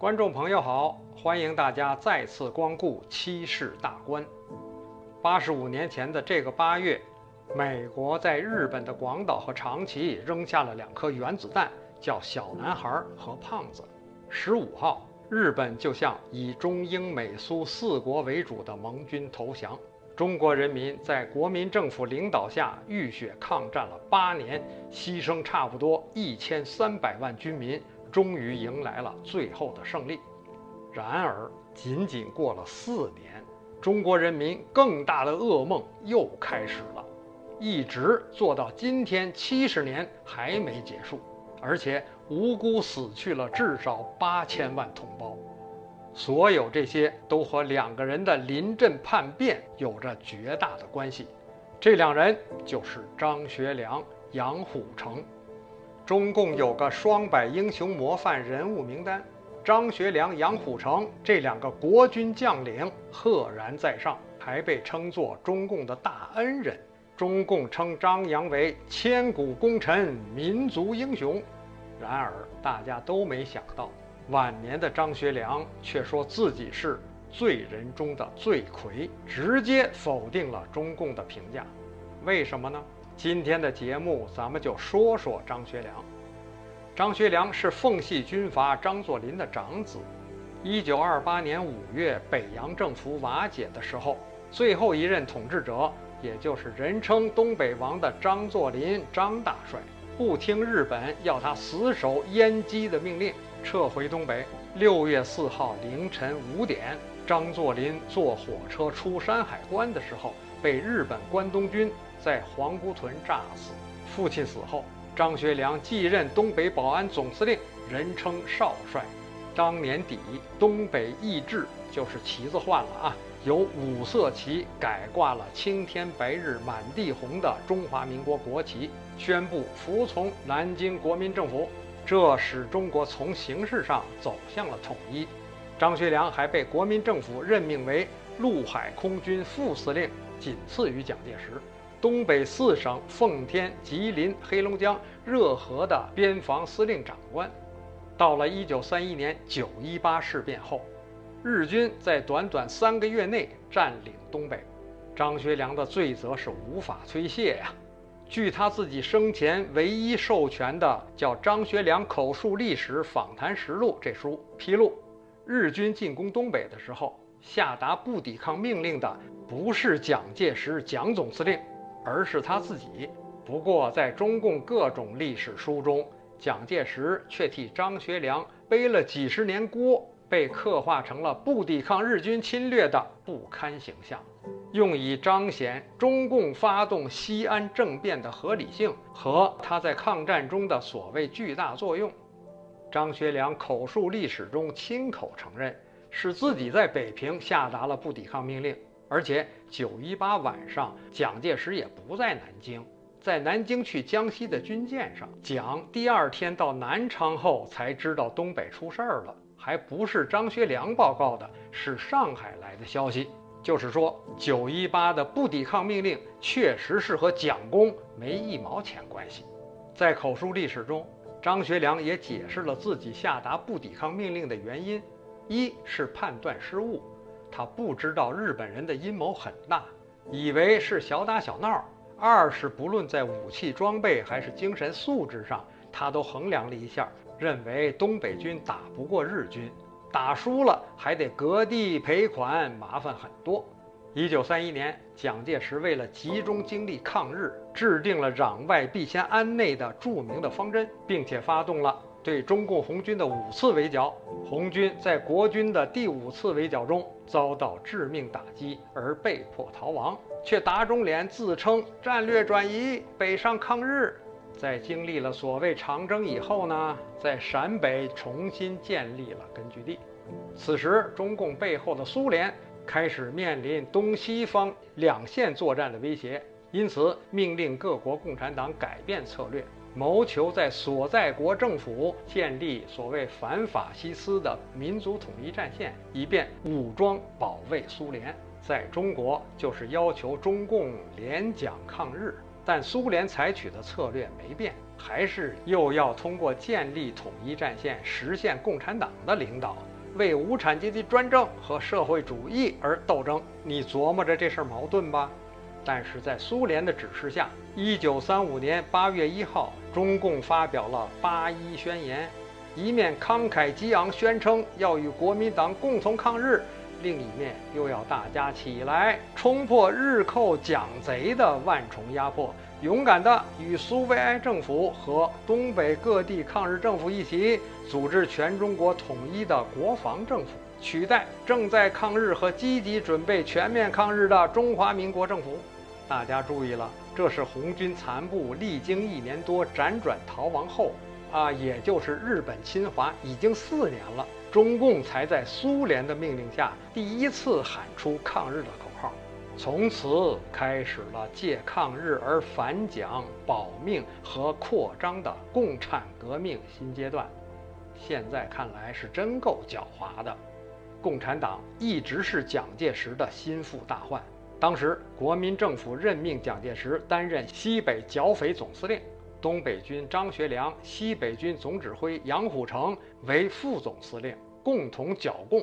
观众朋友好，欢迎大家再次光顾七世大观。八十五年前的这个八月，美国在日本的广岛和长崎扔下了两颗原子弹，叫小男孩和胖子。十五号，日本就向以中英美苏四国为主的盟军投降。中国人民在国民政府领导下浴血抗战了八年，牺牲差不多一千三百万军民，终于迎来了最后的胜利。然而，仅仅过了四年，中国人民更大的噩梦又开始了，一直做到今天七十年还没结束，而且无辜死去了至少八千万同胞。所有这些都和两个人的临阵叛变有着绝大的关系，这两人就是张学良、杨虎城。中共有个双百英雄模范人物名单，张学良、杨虎城这两个国军将领赫然在上，还被称作中共的大恩人。中共称张杨为千古功臣、民族英雄，然而大家都没想到。晚年的张学良却说自己是罪人中的罪魁，直接否定了中共的评价。为什么呢？今天的节目咱们就说说张学良。张学良是奉系军阀张作霖的长子。一九二八年五月，北洋政府瓦解的时候，最后一任统治者，也就是人称“东北王”的张作霖张大帅，不听日本要他死守燕基的命令。撤回东北。六月四号凌晨五点，张作霖坐火车出山海关的时候，被日本关东军在皇姑屯炸死。父亲死后，张学良继任东北保安总司令，人称少帅。当年底，东北易帜就是旗子换了啊，由五色旗改挂了青天白日满地红的中华民国国旗，宣布服从南京国民政府。这使中国从形式上走向了统一。张学良还被国民政府任命为陆海空军副司令，仅次于蒋介石。东北四省奉天、吉林、黑龙江、热河的边防司令长官。到了1931年九一八事变后，日军在短短三个月内占领东北，张学良的罪责是无法推卸呀。据他自己生前唯一授权的叫《张学良口述历史访谈实录》这书披露，日军进攻东北的时候，下达不抵抗命令的不是蒋介石蒋总司令，而是他自己。不过，在中共各种历史书中，蒋介石却替张学良背了几十年锅。被刻画成了不抵抗日军侵略的不堪形象，用以彰显中共发动西安政变的合理性和他在抗战中的所谓巨大作用。张学良口述历史中亲口承认，是自己在北平下达了不抵抗命令，而且九一八晚上蒋介石也不在南京，在南京去江西的军舰上。蒋第二天到南昌后才知道东北出事儿了。还不是张学良报告的，是上海来的消息。就是说，九一八的不抵抗命令确实是和蒋公没一毛钱关系。在口述历史中，张学良也解释了自己下达不抵抗命令的原因：一是判断失误，他不知道日本人的阴谋很大，以为是小打小闹；二是不论在武器装备还是精神素质上，他都衡量了一下。认为东北军打不过日军，打输了还得割地赔款，麻烦很多。一九三一年，蒋介石为了集中精力抗日，制定了“攘外必先安内”的著名的方针，并且发动了对中共红军的五次围剿。红军在国军的第五次围剿中遭到致命打击，而被迫逃亡，却打肿脸自称战略转移，北上抗日。在经历了所谓长征以后呢，在陕北重新建立了根据地。此时，中共背后的苏联开始面临东西方两线作战的威胁，因此命令各国共产党改变策略，谋求在所在国政府建立所谓反法西斯的民族统一战线，以便武装保卫苏联。在中国，就是要求中共联蒋抗日。但苏联采取的策略没变，还是又要通过建立统一战线，实现共产党的领导，为无产阶级专政和社会主义而斗争？你琢磨着这事儿矛盾吧？但是在苏联的指示下，一九三五年八月一号，中共发表了八一宣言，一面慷慨激昂宣称要与国民党共同抗日，另一面又要大家起来冲破日寇蒋贼的万重压迫。勇敢地与苏维埃政府和东北各地抗日政府一起组织全中国统一的国防政府，取代正在抗日和积极准备全面抗日的中华民国政府。大家注意了，这是红军残部历经一年多辗转逃亡后，啊，也就是日本侵华已经四年了，中共才在苏联的命令下第一次喊出抗日的口号。从此开始了借抗日而反蒋、保命和扩张的共产革命新阶段。现在看来是真够狡猾的。共产党一直是蒋介石的心腹大患。当时国民政府任命蒋介石担任西北剿匪总司令，东北军张学良、西北军总指挥杨虎城为副总司令，共同剿共。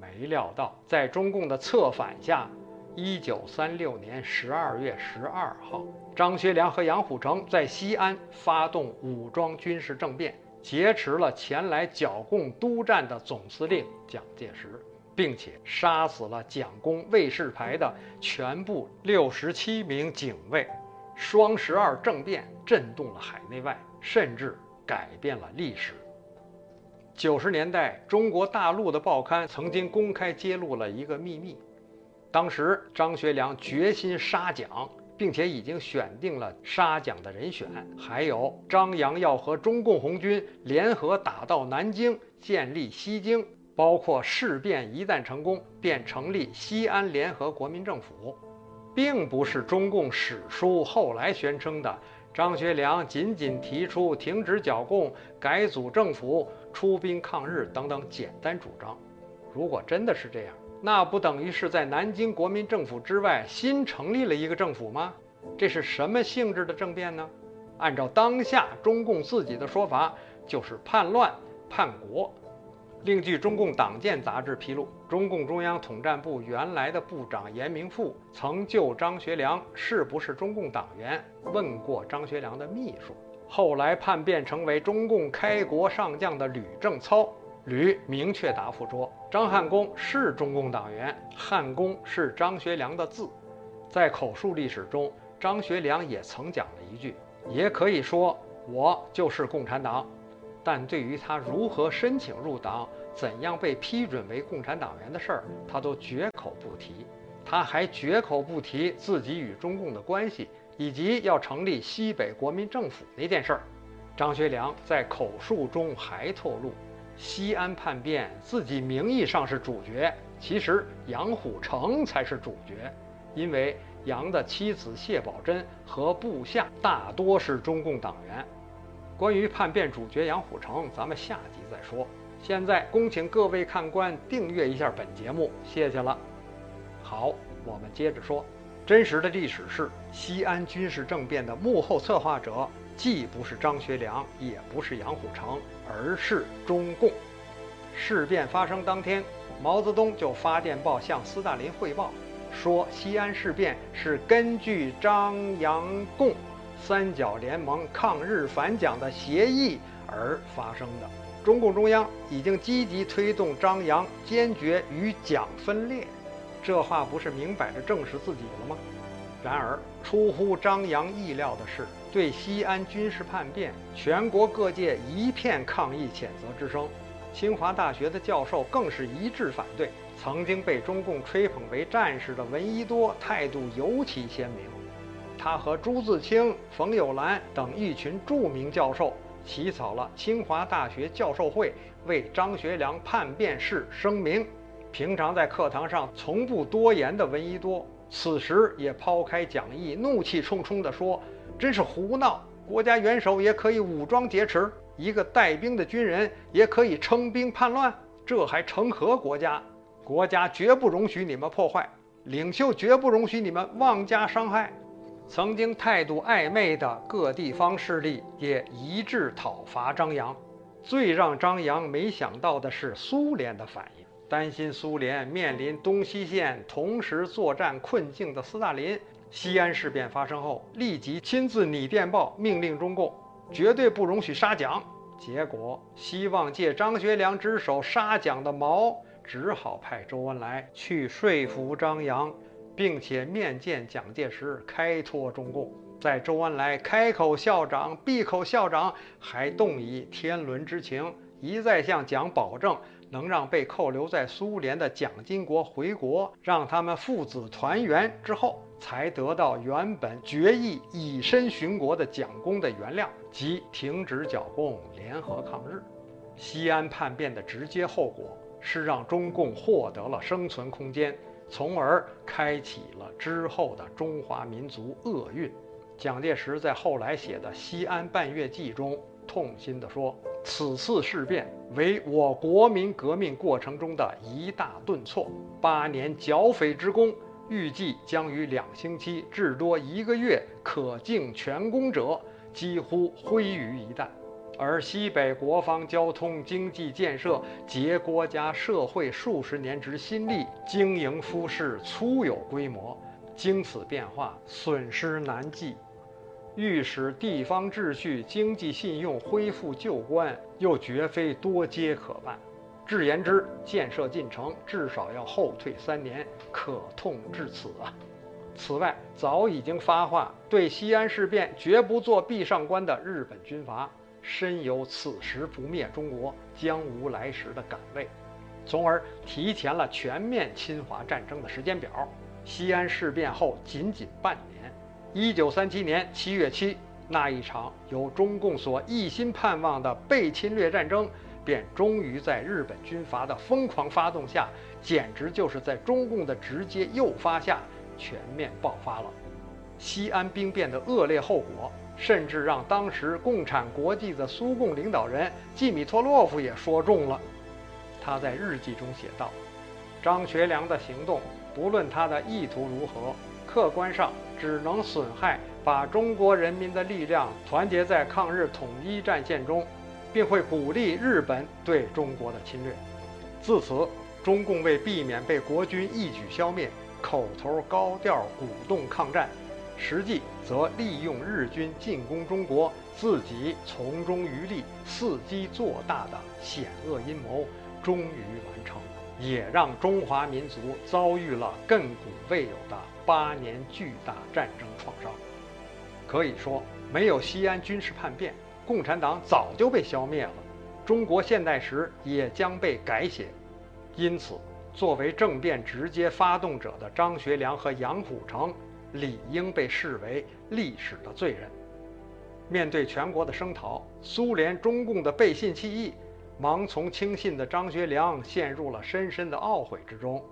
没料到在中共的策反下。一九三六年十二月十二号，张学良和杨虎城在西安发动武装军事政变，劫持了前来剿共督战的总司令蒋介石，并且杀死了蒋公卫士排的全部六十七名警卫。双十二政变震动了海内外，甚至改变了历史。九十年代，中国大陆的报刊曾经公开揭露了一个秘密。当时张学良决心杀蒋，并且已经选定了杀蒋的人选，还有张杨要和中共红军联合打到南京，建立西京，包括事变一旦成功，便成立西安联合国民政府，并不是中共史书后来宣称的张学良仅仅提出停止剿共、改组政府、出兵抗日等等简单主张。如果真的是这样，那不等于是在南京国民政府之外新成立了一个政府吗？这是什么性质的政变呢？按照当下中共自己的说法，就是叛乱叛国。另据中共党建杂志披露，中共中央统战部原来的部长严明富曾就张学良是不是中共党员问过张学良的秘书。后来叛变成为中共开国上将的吕正操。吕明确答复说：“张汉公是中共党员，汉公是张学良的字。”在口述历史中，张学良也曾讲了一句：“也可以说我就是共产党。”但对于他如何申请入党、怎样被批准为共产党员的事儿，他都绝口不提。他还绝口不提自己与中共的关系，以及要成立西北国民政府那件事儿。张学良在口述中还透露。西安叛变，自己名义上是主角，其实杨虎城才是主角，因为杨的妻子谢宝珍和部下大多是中共党员。关于叛变主角杨虎城，咱们下集再说。现在恭请各位看官订阅一下本节目，谢谢了。好，我们接着说，真实的历史是西安军事政变的幕后策划者。既不是张学良，也不是杨虎城，而是中共。事变发生当天，毛泽东就发电报向斯大林汇报，说西安事变是根据张杨共三角联盟抗日反蒋的协议而发生的。中共中央已经积极推动张杨坚决与蒋分裂，这话不是明摆着证实自己了吗？然而，出乎张扬意料的是，对西安军事叛变，全国各界一片抗议谴责之声。清华大学的教授更是一致反对。曾经被中共吹捧为战士的闻一多态度尤其鲜明。他和朱自清、冯友兰等一群著名教授起草了清华大学教授会为张学良叛变事声明。平常在课堂上从不多言的闻一多。此时也抛开讲义，怒气冲冲地说：“真是胡闹！国家元首也可以武装劫持，一个带兵的军人也可以称兵叛乱，这还成何国家？国家绝不容许你们破坏，领袖绝不容许你们妄加伤害。”曾经态度暧昧的各地方势力也一致讨伐张扬。最让张扬没想到的是苏联的反应。担心苏联面临东西线同时作战困境的斯大林，西安事变发生后，立即亲自拟电报命令中共，绝对不容许杀蒋。结果，希望借张学良之手杀蒋的毛，只好派周恩来去说服张扬，并且面见蒋介石，开脱中共。在周恩来开口校长、闭口校长，还动以天伦之情，一再向蒋保证能让被扣留在苏联的蒋经国回国，让他们父子团圆之后，才得到原本决意以身殉国的蒋公的原谅，即停止剿共、联合抗日。西安叛变的直接后果是让中共获得了生存空间，从而开启了之后的中华民族厄运。蒋介石在后来写的《西安半月记》中痛心地说：“此次事变为我国民革命过程中的一大顿挫，八年剿匪之功，预计将于两星期至多一个月可尽全功者，几乎灰于一旦。而西北国防、交通、经济建设，结国家社会数十年之心力，经营夫事粗有规模，经此变化，损失难计。”欲使地方秩序、经济信用恢复旧观，又绝非多皆可办。至言之，建设进程至少要后退三年，可痛至此啊！此外，早已经发话对西安事变绝不做壁上观的日本军阀，深有此时不灭中国，将无来时的感味，从而提前了全面侵华战争的时间表。西安事变后仅仅半年。一九三七年七月七，那一场由中共所一心盼望的被侵略战争，便终于在日本军阀的疯狂发动下，简直就是在中共的直接诱发下，全面爆发了。西安兵变的恶劣后果，甚至让当时共产国际的苏共领导人季米托洛夫也说中了。他在日记中写道：“张学良的行动，不论他的意图如何。”客观上只能损害把中国人民的力量团结在抗日统一战线中，并会鼓励日本对中国的侵略。自此，中共为避免被国军一举消灭，口头高调鼓动抗战，实际则利用日军进攻中国，自己从中渔利，伺机做大的险恶阴谋终于完成，也让中华民族遭遇了亘古未有的。八年巨大战争创伤，可以说，没有西安军事叛变，共产党早就被消灭了，中国现代史也将被改写。因此，作为政变直接发动者的张学良和杨虎城，理应被视为历史的罪人。面对全国的声讨，苏联、中共的背信弃义，盲从轻信的张学良陷入了深深的懊悔之中。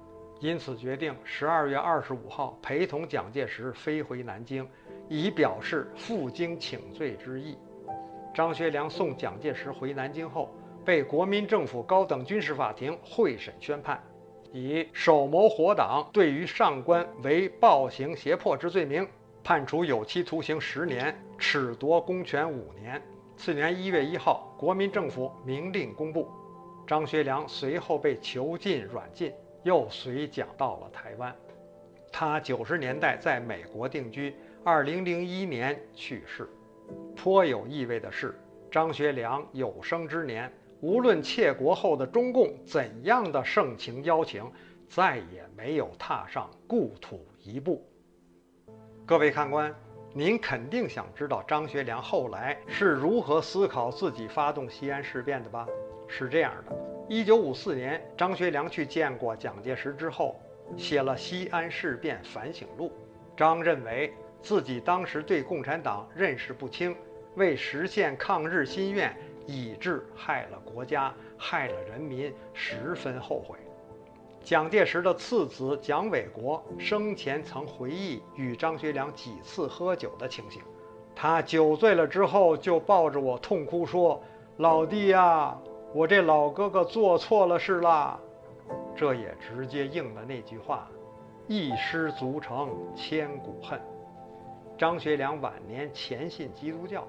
因此，决定十二月二十五号陪同蒋介石飞回南京，以表示负荆请罪之意。张学良送蒋介石回南京后，被国民政府高等军事法庭会审宣判，以首谋活党对于上官为暴行胁迫之罪名，判处有期徒刑十年，褫夺公权五年。次年一月一号，国民政府明令公布，张学良随后被囚禁软禁。又随蒋到了台湾，他九十年代在美国定居，二零零一年去世。颇有意味的是，张学良有生之年，无论窃国后的中共怎样的盛情邀请，再也没有踏上故土一步。各位看官，您肯定想知道张学良后来是如何思考自己发动西安事变的吧？是这样的。一九五四年，张学良去见过蒋介石之后，写了《西安事变反省录》。张认为自己当时对共产党认识不清，为实现抗日心愿，以致害了国家，害了人民，十分后悔。蒋介石的次子蒋纬国生前曾回忆与张学良几次喝酒的情形，他酒醉了之后，就抱着我痛哭说：“老弟呀！”我这老哥哥做错了事啦，这也直接应了那句话：“一失足成千古恨。”张学良晚年虔信基督教，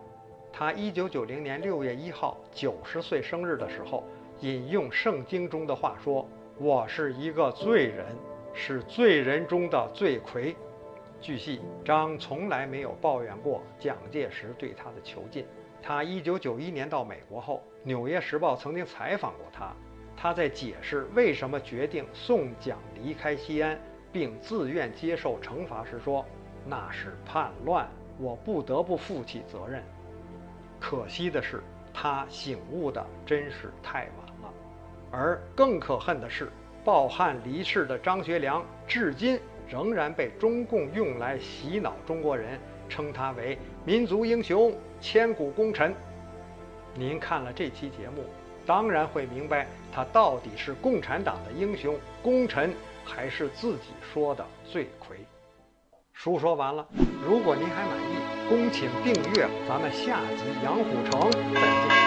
他1990年6月1号90岁生日的时候，引用圣经中的话说：“我是一个罪人，是罪人中的罪魁。”据悉，张从来没有抱怨过蒋介石对他的囚禁。他1991年到美国后，《纽约时报》曾经采访过他，他在解释为什么决定送蒋离开西安，并自愿接受惩罚时说：“那是叛乱，我不得不负起责任。”可惜的是，他醒悟的真是太晚。而更可恨的是，抱憾离世的张学良，至今。仍然被中共用来洗脑中国人，称他为民族英雄、千古功臣。您看了这期节目，当然会明白他到底是共产党的英雄、功臣，还是自己说的罪魁。书说完了，如果您还满意，恭请订阅咱们下集《杨虎城》，再见。